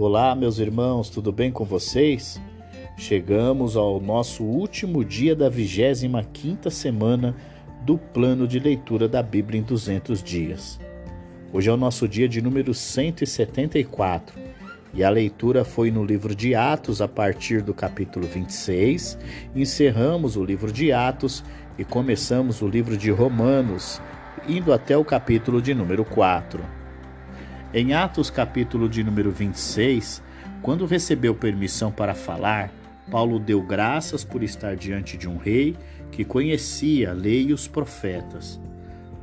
Olá, meus irmãos, tudo bem com vocês? Chegamos ao nosso último dia da 25ª semana do plano de leitura da Bíblia em 200 dias. Hoje é o nosso dia de número 174 e a leitura foi no livro de Atos a partir do capítulo 26. Encerramos o livro de Atos e começamos o livro de Romanos, indo até o capítulo de número 4. Em Atos, capítulo de número 26, quando recebeu permissão para falar, Paulo deu graças por estar diante de um rei que conhecia a lei e os profetas.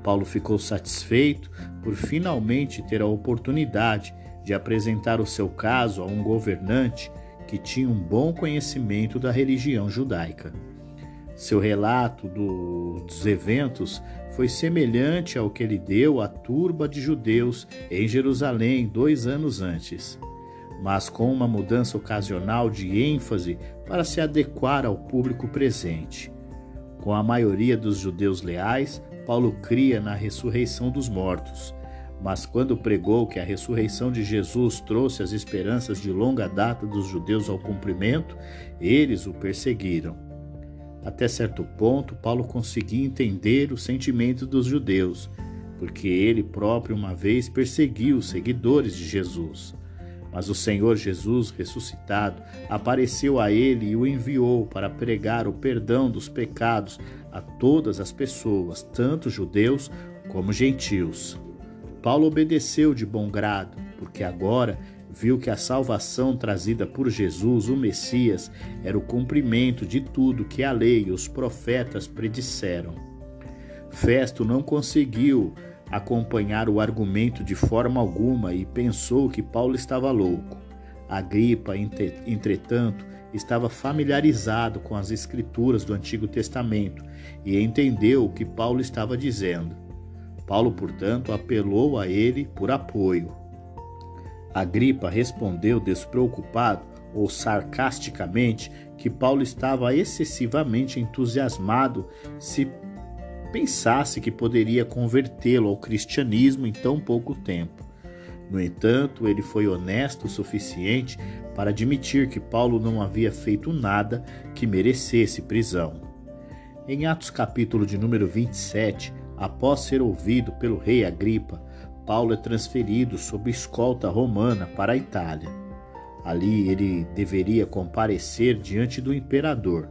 Paulo ficou satisfeito por finalmente ter a oportunidade de apresentar o seu caso a um governante que tinha um bom conhecimento da religião judaica. Seu relato dos eventos foi semelhante ao que ele deu à turba de judeus em Jerusalém dois anos antes, mas com uma mudança ocasional de ênfase para se adequar ao público presente. Com a maioria dos judeus leais, Paulo cria na ressurreição dos mortos. Mas quando pregou que a ressurreição de Jesus trouxe as esperanças de longa data dos judeus ao cumprimento, eles o perseguiram. Até certo ponto, Paulo conseguia entender o sentimento dos judeus, porque ele próprio uma vez perseguiu os seguidores de Jesus. Mas o Senhor Jesus ressuscitado apareceu a ele e o enviou para pregar o perdão dos pecados a todas as pessoas, tanto judeus como gentios. Paulo obedeceu de bom grado, porque agora viu que a salvação trazida por Jesus, o Messias, era o cumprimento de tudo que a lei e os profetas predisseram. Festo não conseguiu acompanhar o argumento de forma alguma e pensou que Paulo estava louco. Agripa, entretanto, estava familiarizado com as escrituras do Antigo Testamento e entendeu o que Paulo estava dizendo. Paulo, portanto, apelou a ele por apoio. Agripa respondeu despreocupado ou sarcasticamente que Paulo estava excessivamente entusiasmado se pensasse que poderia convertê-lo ao cristianismo em tão pouco tempo. No entanto, ele foi honesto o suficiente para admitir que Paulo não havia feito nada que merecesse prisão. Em Atos capítulo de número 27, após ser ouvido pelo rei Agripa, Paulo é transferido sob escolta romana para a Itália. Ali ele deveria comparecer diante do imperador.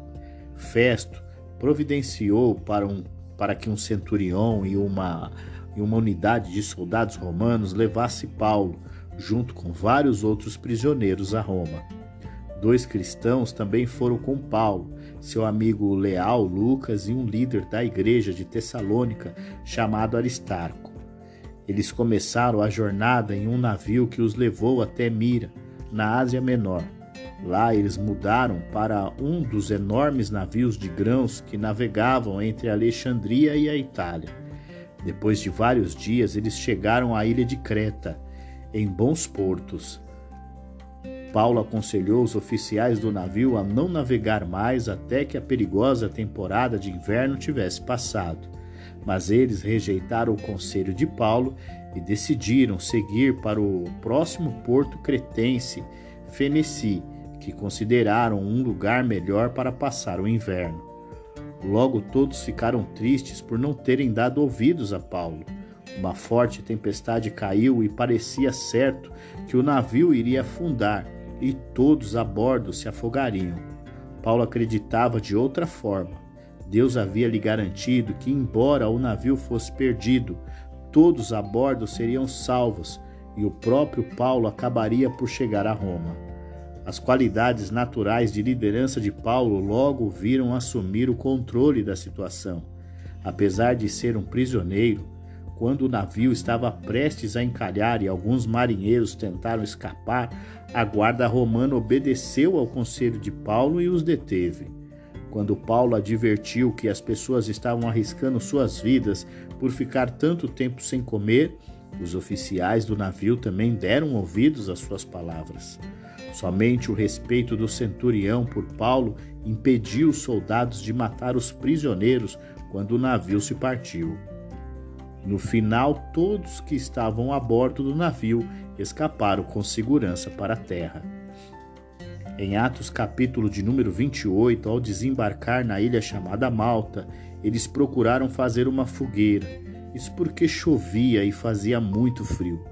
Festo providenciou para, um, para que um centurião e uma, e uma unidade de soldados romanos levasse Paulo, junto com vários outros prisioneiros, a Roma. Dois cristãos também foram com Paulo, seu amigo leal Lucas e um líder da igreja de Tessalônica chamado Aristarco. Eles começaram a jornada em um navio que os levou até Mira, na Ásia Menor. Lá eles mudaram para um dos enormes navios de grãos que navegavam entre Alexandria e a Itália. Depois de vários dias, eles chegaram à ilha de Creta, em bons portos. Paulo aconselhou os oficiais do navio a não navegar mais até que a perigosa temporada de inverno tivesse passado. Mas eles rejeitaram o conselho de Paulo e decidiram seguir para o próximo porto cretense, Feneci, que consideraram um lugar melhor para passar o inverno. Logo todos ficaram tristes por não terem dado ouvidos a Paulo. Uma forte tempestade caiu e parecia certo que o navio iria afundar e todos a bordo se afogariam. Paulo acreditava de outra forma. Deus havia lhe garantido que, embora o navio fosse perdido, todos a bordo seriam salvos e o próprio Paulo acabaria por chegar a Roma. As qualidades naturais de liderança de Paulo logo viram assumir o controle da situação. Apesar de ser um prisioneiro, quando o navio estava prestes a encalhar e alguns marinheiros tentaram escapar, a guarda romana obedeceu ao conselho de Paulo e os deteve. Quando Paulo advertiu que as pessoas estavam arriscando suas vidas por ficar tanto tempo sem comer, os oficiais do navio também deram ouvidos às suas palavras. Somente o respeito do centurião por Paulo impediu os soldados de matar os prisioneiros quando o navio se partiu. No final, todos que estavam a bordo do navio escaparam com segurança para a terra. Em Atos capítulo de número 28, ao desembarcar na ilha chamada Malta, eles procuraram fazer uma fogueira. Isso porque chovia e fazia muito frio.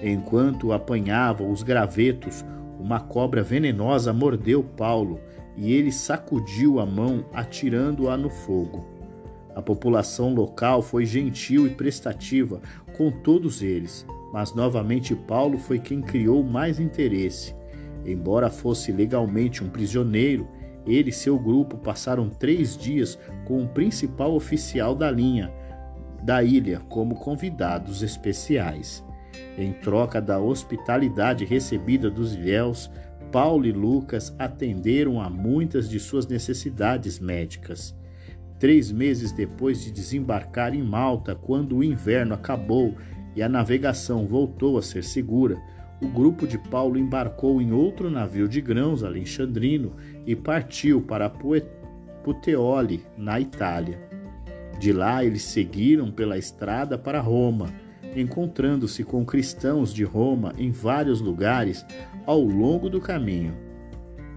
Enquanto apanhavam os gravetos, uma cobra venenosa mordeu Paulo e ele sacudiu a mão, atirando-a no fogo. A população local foi gentil e prestativa com todos eles, mas novamente Paulo foi quem criou mais interesse. Embora fosse legalmente um prisioneiro, ele e seu grupo passaram três dias com o principal oficial da linha da ilha como convidados especiais. Em troca da hospitalidade recebida dos ilhéus, Paulo e Lucas atenderam a muitas de suas necessidades médicas. Três meses depois de desembarcar em Malta, quando o inverno acabou e a navegação voltou a ser segura, o grupo de Paulo embarcou em outro navio de grãos alexandrino e partiu para Puteoli, na Itália. De lá eles seguiram pela estrada para Roma, encontrando-se com cristãos de Roma em vários lugares ao longo do caminho.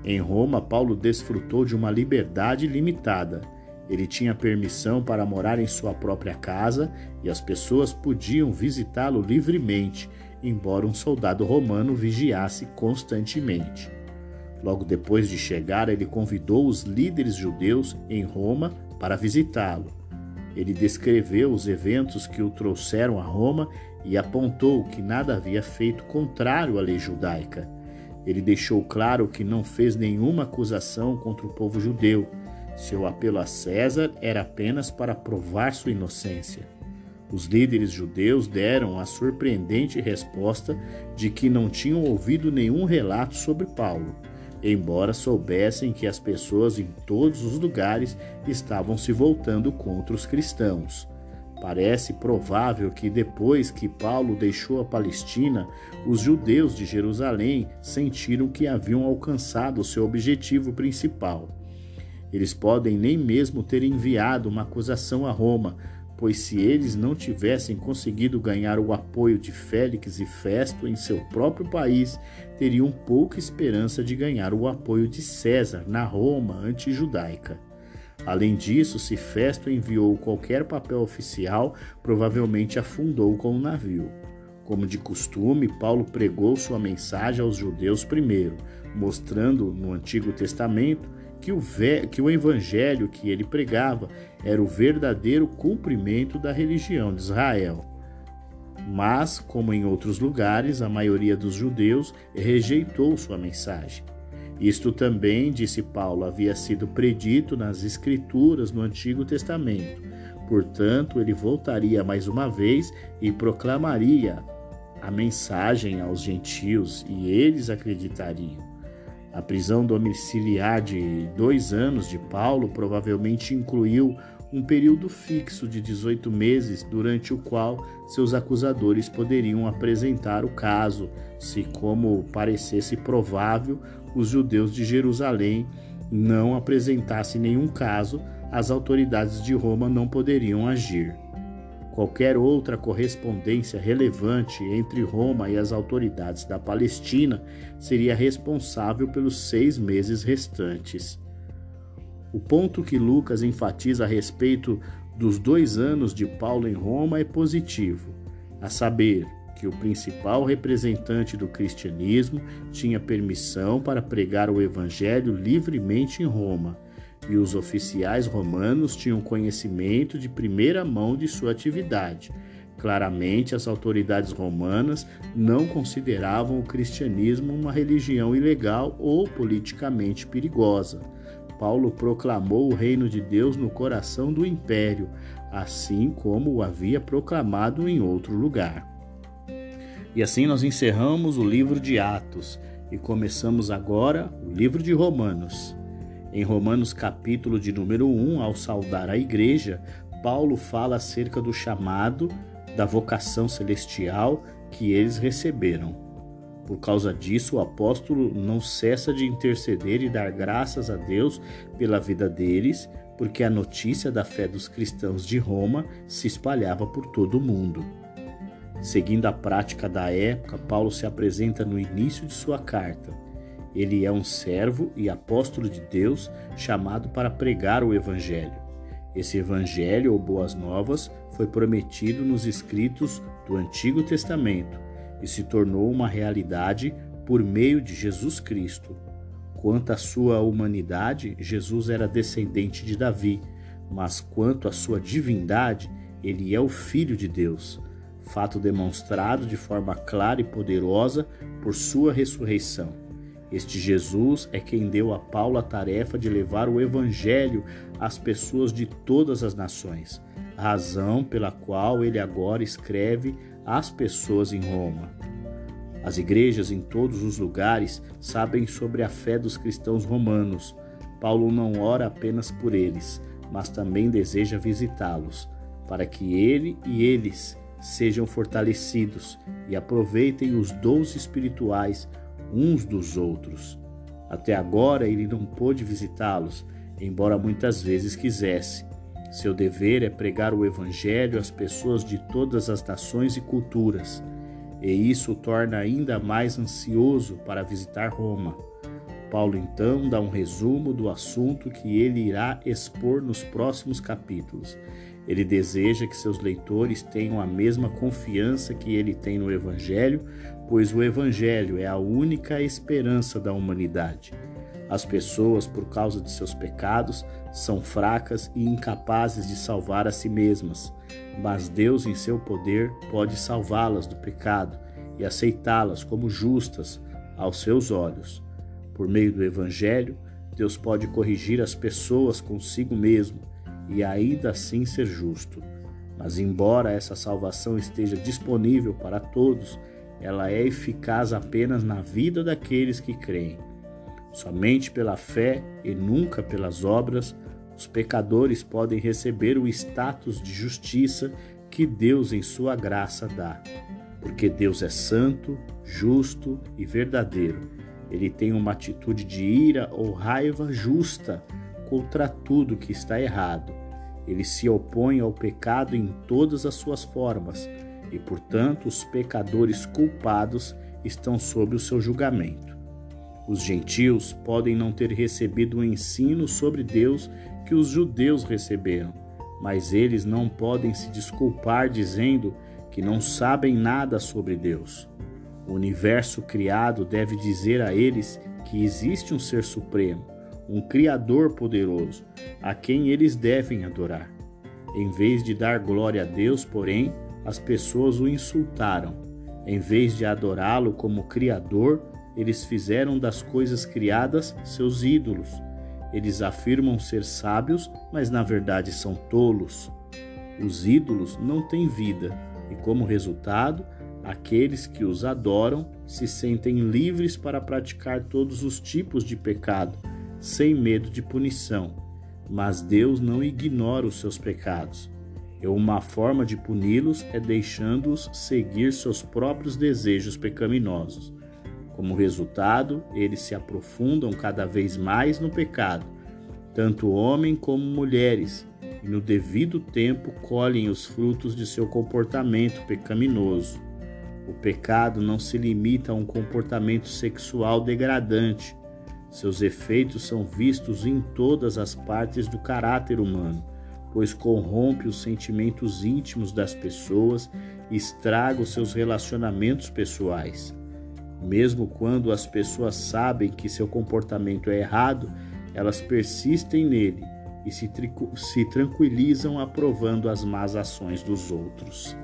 Em Roma, Paulo desfrutou de uma liberdade limitada. Ele tinha permissão para morar em sua própria casa e as pessoas podiam visitá-lo livremente, embora um soldado romano vigiasse constantemente. Logo depois de chegar, ele convidou os líderes judeus em Roma para visitá-lo. Ele descreveu os eventos que o trouxeram a Roma e apontou que nada havia feito contrário à lei judaica. Ele deixou claro que não fez nenhuma acusação contra o povo judeu. Seu apelo a César era apenas para provar sua inocência. Os líderes judeus deram a surpreendente resposta de que não tinham ouvido nenhum relato sobre Paulo embora soubessem que as pessoas em todos os lugares estavam se voltando contra os cristãos. Parece provável que depois que Paulo deixou a Palestina, os judeus de Jerusalém sentiram que haviam alcançado seu objetivo principal. Eles podem nem mesmo ter enviado uma acusação a Roma, pois se eles não tivessem conseguido ganhar o apoio de Félix e Festo em seu próprio país, teriam pouca esperança de ganhar o apoio de César na Roma antijudaica. Além disso, se Festo enviou qualquer papel oficial, provavelmente afundou com o navio. Como de costume, Paulo pregou sua mensagem aos judeus primeiro, mostrando no Antigo Testamento que o, que o evangelho que ele pregava era o verdadeiro cumprimento da religião de Israel. Mas, como em outros lugares, a maioria dos judeus rejeitou sua mensagem. Isto também, disse Paulo, havia sido predito nas Escrituras no Antigo Testamento. Portanto, ele voltaria mais uma vez e proclamaria a mensagem aos gentios, e eles acreditariam. A prisão domiciliar de dois anos de Paulo provavelmente incluiu um período fixo de 18 meses durante o qual seus acusadores poderiam apresentar o caso, se, como parecesse provável, os judeus de Jerusalém não apresentassem nenhum caso, as autoridades de Roma não poderiam agir. Qualquer outra correspondência relevante entre Roma e as autoridades da Palestina seria responsável pelos seis meses restantes. O ponto que Lucas enfatiza a respeito dos dois anos de Paulo em Roma é positivo, a saber, que o principal representante do cristianismo tinha permissão para pregar o evangelho livremente em Roma e os oficiais romanos tinham conhecimento de primeira mão de sua atividade. Claramente, as autoridades romanas não consideravam o cristianismo uma religião ilegal ou politicamente perigosa. Paulo proclamou o reino de Deus no coração do império, assim como o havia proclamado em outro lugar. E assim nós encerramos o livro de Atos e começamos agora o livro de Romanos. Em Romanos capítulo de número 1, ao saudar a igreja, Paulo fala acerca do chamado, da vocação celestial que eles receberam. Por causa disso, o apóstolo não cessa de interceder e dar graças a Deus pela vida deles, porque a notícia da fé dos cristãos de Roma se espalhava por todo o mundo. Seguindo a prática da época, Paulo se apresenta no início de sua carta. Ele é um servo e apóstolo de Deus chamado para pregar o Evangelho. Esse Evangelho ou Boas Novas foi prometido nos escritos do Antigo Testamento e se tornou uma realidade por meio de Jesus Cristo. Quanto à sua humanidade, Jesus era descendente de Davi, mas quanto à sua divindade, ele é o Filho de Deus, fato demonstrado de forma clara e poderosa por sua ressurreição. Este Jesus é quem deu a Paulo a tarefa de levar o Evangelho às pessoas de todas as nações, razão pela qual ele agora escreve às pessoas em Roma. As igrejas em todos os lugares sabem sobre a fé dos cristãos romanos. Paulo não ora apenas por eles, mas também deseja visitá-los, para que ele e eles sejam fortalecidos e aproveitem os dons espirituais uns dos outros. Até agora ele não pôde visitá-los, embora muitas vezes quisesse. Seu dever é pregar o Evangelho às pessoas de todas as nações e culturas e isso o torna ainda mais ansioso para visitar Roma. Paulo então dá um resumo do assunto que ele irá expor nos próximos capítulos. Ele deseja que seus leitores tenham a mesma confiança que ele tem no Evangelho, pois o Evangelho é a única esperança da humanidade. As pessoas, por causa de seus pecados, são fracas e incapazes de salvar a si mesmas, mas Deus, em seu poder, pode salvá-las do pecado e aceitá-las como justas aos seus olhos. Por meio do Evangelho, Deus pode corrigir as pessoas consigo mesmo e ainda assim ser justo. Mas, embora essa salvação esteja disponível para todos, ela é eficaz apenas na vida daqueles que creem. Somente pela fé e nunca pelas obras, os pecadores podem receber o status de justiça que Deus, em sua graça, dá. Porque Deus é santo, justo e verdadeiro. Ele tem uma atitude de ira ou raiva justa contra tudo que está errado. Ele se opõe ao pecado em todas as suas formas e, portanto, os pecadores culpados estão sob o seu julgamento. Os gentios podem não ter recebido o ensino sobre Deus que os judeus receberam, mas eles não podem se desculpar dizendo que não sabem nada sobre Deus. O universo criado deve dizer a eles que existe um ser supremo, um Criador poderoso, a quem eles devem adorar. Em vez de dar glória a Deus, porém, as pessoas o insultaram. Em vez de adorá-lo como Criador, eles fizeram das coisas criadas seus ídolos. Eles afirmam ser sábios, mas na verdade são tolos. Os ídolos não têm vida, e como resultado, aqueles que os adoram se sentem livres para praticar todos os tipos de pecado, sem medo de punição. Mas Deus não ignora os seus pecados. E uma forma de puni-los é deixando-os seguir seus próprios desejos pecaminosos. Como resultado, eles se aprofundam cada vez mais no pecado, tanto homem como mulheres, e no devido tempo colhem os frutos de seu comportamento pecaminoso. O pecado não se limita a um comportamento sexual degradante. Seus efeitos são vistos em todas as partes do caráter humano, pois corrompe os sentimentos íntimos das pessoas e estraga os seus relacionamentos pessoais. Mesmo quando as pessoas sabem que seu comportamento é errado, elas persistem nele e se, se tranquilizam aprovando as más ações dos outros.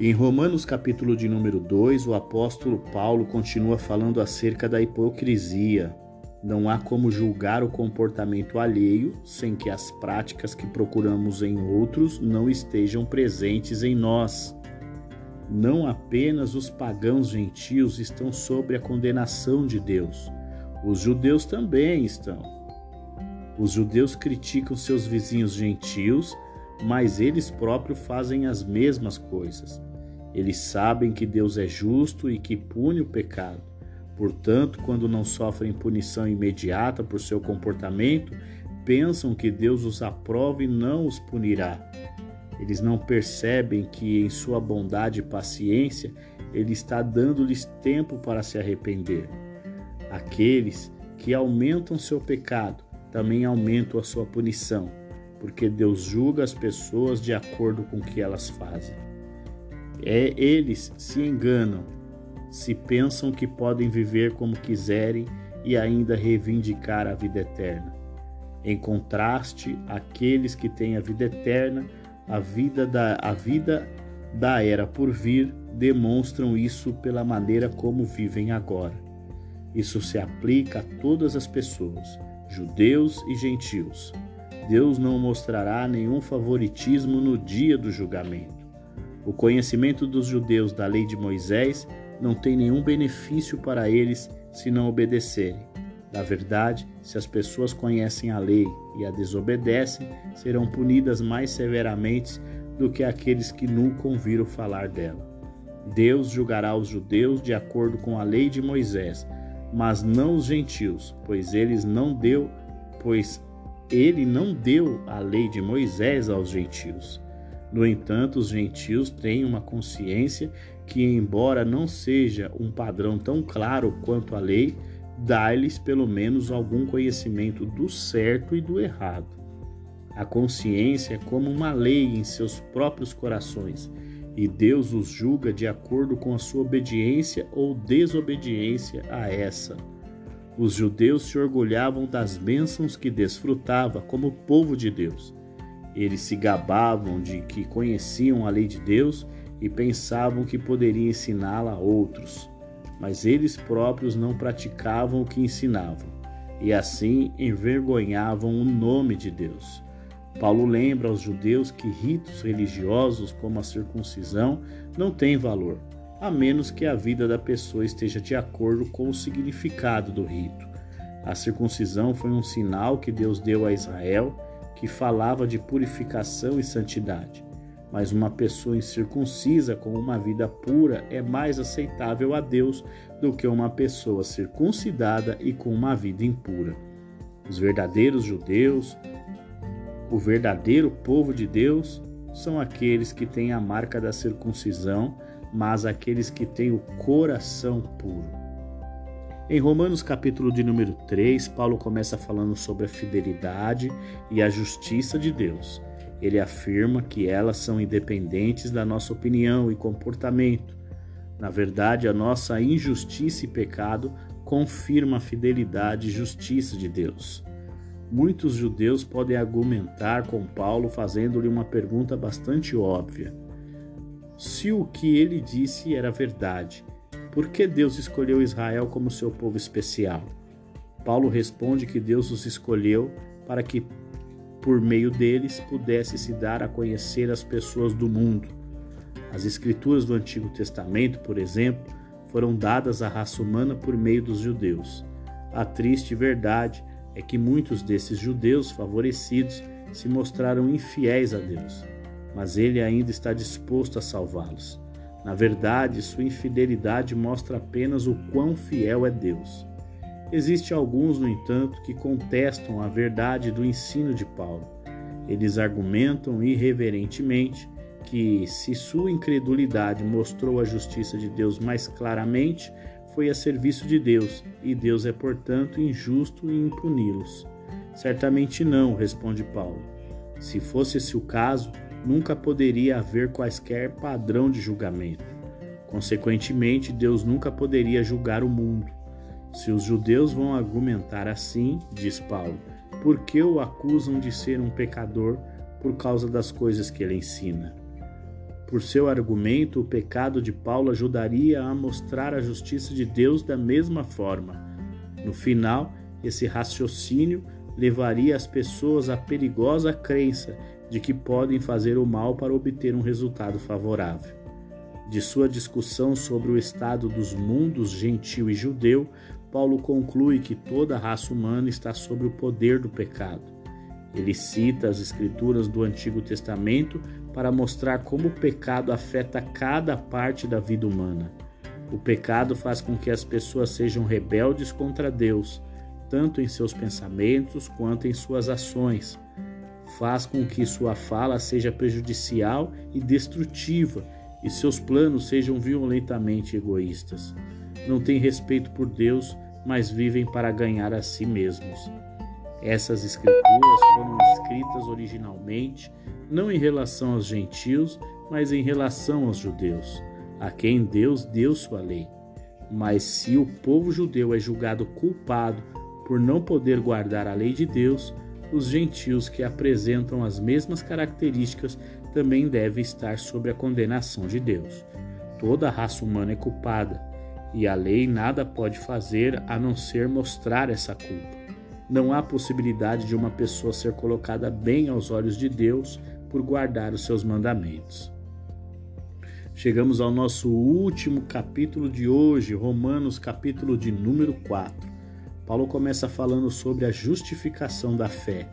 Em Romanos capítulo de número 2, o apóstolo Paulo continua falando acerca da hipocrisia. Não há como julgar o comportamento alheio sem que as práticas que procuramos em outros não estejam presentes em nós. Não apenas os pagãos gentios estão sob a condenação de Deus, os judeus também estão. Os judeus criticam seus vizinhos gentios, mas eles próprios fazem as mesmas coisas. Eles sabem que Deus é justo e que pune o pecado. Portanto, quando não sofrem punição imediata por seu comportamento, pensam que Deus os aprova e não os punirá. Eles não percebem que, em sua bondade e paciência, Ele está dando-lhes tempo para se arrepender. Aqueles que aumentam seu pecado também aumentam a sua punição, porque Deus julga as pessoas de acordo com o que elas fazem. É, eles se enganam se pensam que podem viver como quiserem e ainda reivindicar a vida eterna. Em contraste, aqueles que têm a vida eterna, a vida da, a vida da era por vir, demonstram isso pela maneira como vivem agora. Isso se aplica a todas as pessoas, judeus e gentios. Deus não mostrará nenhum favoritismo no dia do julgamento. O conhecimento dos judeus da lei de Moisés não tem nenhum benefício para eles se não obedecerem. Na verdade, se as pessoas conhecem a lei e a desobedecem, serão punidas mais severamente do que aqueles que nunca ouviram falar dela. Deus julgará os judeus de acordo com a lei de Moisés, mas não os gentios, pois eles não deu, pois ele não deu a lei de Moisés aos gentios. No entanto, os gentios têm uma consciência que, embora não seja um padrão tão claro quanto a lei, dá-lhes pelo menos algum conhecimento do certo e do errado. A consciência é como uma lei em seus próprios corações, e Deus os julga de acordo com a sua obediência ou desobediência a essa. Os judeus se orgulhavam das bênçãos que desfrutava como povo de Deus. Eles se gabavam de que conheciam a lei de Deus e pensavam que poderiam ensiná-la a outros, mas eles próprios não praticavam o que ensinavam, e assim envergonhavam o nome de Deus. Paulo lembra aos judeus que ritos religiosos como a circuncisão não têm valor, a menos que a vida da pessoa esteja de acordo com o significado do rito. A circuncisão foi um sinal que Deus deu a Israel que falava de purificação e santidade mas uma pessoa incircuncisa com uma vida pura é mais aceitável a Deus do que uma pessoa circuncidada e com uma vida impura. Os verdadeiros judeus, o verdadeiro povo de Deus, são aqueles que têm a marca da circuncisão, mas aqueles que têm o coração puro. Em Romanos capítulo de número 3, Paulo começa falando sobre a fidelidade e a justiça de Deus. Ele afirma que elas são independentes da nossa opinião e comportamento. Na verdade, a nossa injustiça e pecado confirma a fidelidade e justiça de Deus. Muitos judeus podem argumentar com Paulo fazendo-lhe uma pergunta bastante óbvia. Se o que ele disse era verdade, por que Deus escolheu Israel como seu povo especial? Paulo responde que Deus os escolheu para que por meio deles pudesse se dar a conhecer as pessoas do mundo. As escrituras do Antigo Testamento, por exemplo, foram dadas à raça humana por meio dos judeus. A triste verdade é que muitos desses judeus favorecidos se mostraram infiéis a Deus, mas ele ainda está disposto a salvá-los. Na verdade, sua infidelidade mostra apenas o quão fiel é Deus. Existem alguns, no entanto, que contestam a verdade do ensino de Paulo. Eles argumentam irreverentemente que, se sua incredulidade mostrou a justiça de Deus mais claramente, foi a serviço de Deus, e Deus é, portanto, injusto em puni-los. Certamente não, responde Paulo. Se fosse esse o caso, nunca poderia haver quaisquer padrão de julgamento. Consequentemente, Deus nunca poderia julgar o mundo. Se os judeus vão argumentar assim, diz Paulo, por que o acusam de ser um pecador por causa das coisas que ele ensina? Por seu argumento, o pecado de Paulo ajudaria a mostrar a justiça de Deus da mesma forma. No final, esse raciocínio levaria as pessoas à perigosa crença de que podem fazer o mal para obter um resultado favorável. De sua discussão sobre o estado dos mundos gentil e judeu, Paulo conclui que toda a raça humana está sob o poder do pecado. Ele cita as escrituras do Antigo Testamento para mostrar como o pecado afeta cada parte da vida humana. O pecado faz com que as pessoas sejam rebeldes contra Deus, tanto em seus pensamentos quanto em suas ações. Faz com que sua fala seja prejudicial e destrutiva e seus planos sejam violentamente egoístas. Não têm respeito por Deus, mas vivem para ganhar a si mesmos. Essas escrituras foram escritas originalmente não em relação aos gentios, mas em relação aos judeus, a quem Deus deu sua lei. Mas se o povo judeu é julgado culpado por não poder guardar a lei de Deus, os gentios que apresentam as mesmas características também devem estar sob a condenação de Deus. Toda a raça humana é culpada, e a lei nada pode fazer a não ser mostrar essa culpa. Não há possibilidade de uma pessoa ser colocada bem aos olhos de Deus por guardar os seus mandamentos. Chegamos ao nosso último capítulo de hoje, Romanos, capítulo de número 4. Paulo começa falando sobre a justificação da fé.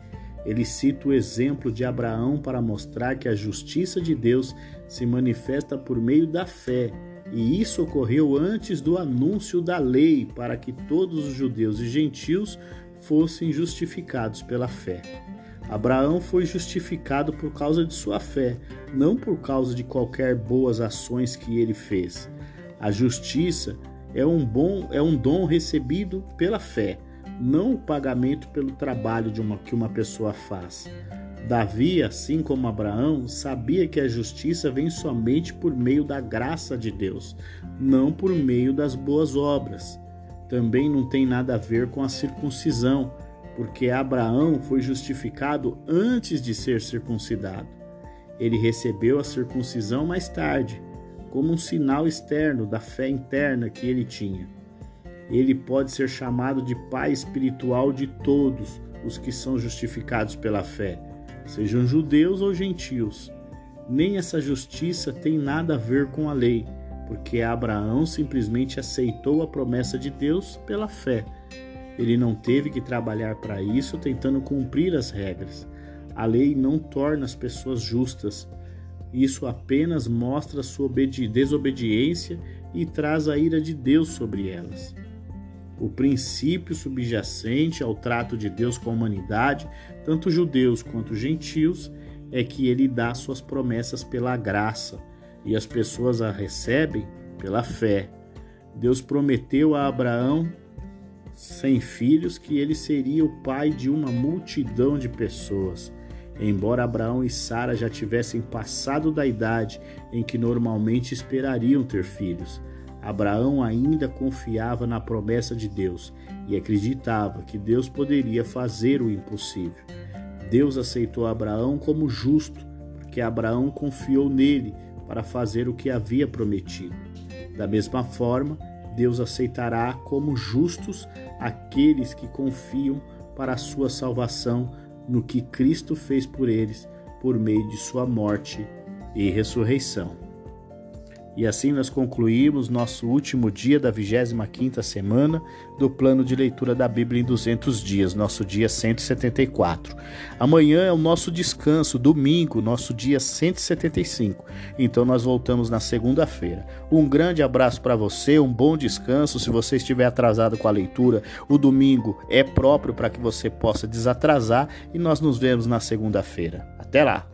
Ele cita o exemplo de Abraão para mostrar que a justiça de Deus se manifesta por meio da fé, e isso ocorreu antes do anúncio da lei, para que todos os judeus e gentios fossem justificados pela fé. Abraão foi justificado por causa de sua fé, não por causa de qualquer boas ações que ele fez. A justiça é um bom é um dom recebido pela fé, não o pagamento pelo trabalho de uma, que uma pessoa faz. Davi, assim como Abraão, sabia que a justiça vem somente por meio da graça de Deus, não por meio das boas obras. Também não tem nada a ver com a circuncisão, porque Abraão foi justificado antes de ser circuncidado. Ele recebeu a circuncisão mais tarde, como um sinal externo da fé interna que ele tinha. Ele pode ser chamado de pai espiritual de todos os que são justificados pela fé, sejam judeus ou gentios. Nem essa justiça tem nada a ver com a lei, porque Abraão simplesmente aceitou a promessa de Deus pela fé ele não teve que trabalhar para isso tentando cumprir as regras. A lei não torna as pessoas justas. Isso apenas mostra sua desobediência e traz a ira de Deus sobre elas. O princípio subjacente ao trato de Deus com a humanidade, tanto judeus quanto gentios, é que ele dá suas promessas pela graça e as pessoas a recebem pela fé. Deus prometeu a Abraão sem filhos, que ele seria o pai de uma multidão de pessoas. Embora Abraão e Sara já tivessem passado da idade em que normalmente esperariam ter filhos, Abraão ainda confiava na promessa de Deus e acreditava que Deus poderia fazer o impossível. Deus aceitou Abraão como justo, porque Abraão confiou nele para fazer o que havia prometido. Da mesma forma, Deus aceitará como justos aqueles que confiam para a sua salvação no que Cristo fez por eles por meio de sua morte e ressurreição. E assim nós concluímos nosso último dia da 25ª semana do plano de leitura da Bíblia em 200 dias, nosso dia 174. Amanhã é o nosso descanso, domingo, nosso dia 175. Então nós voltamos na segunda-feira. Um grande abraço para você, um bom descanso. Se você estiver atrasado com a leitura, o domingo é próprio para que você possa desatrasar e nós nos vemos na segunda-feira. Até lá.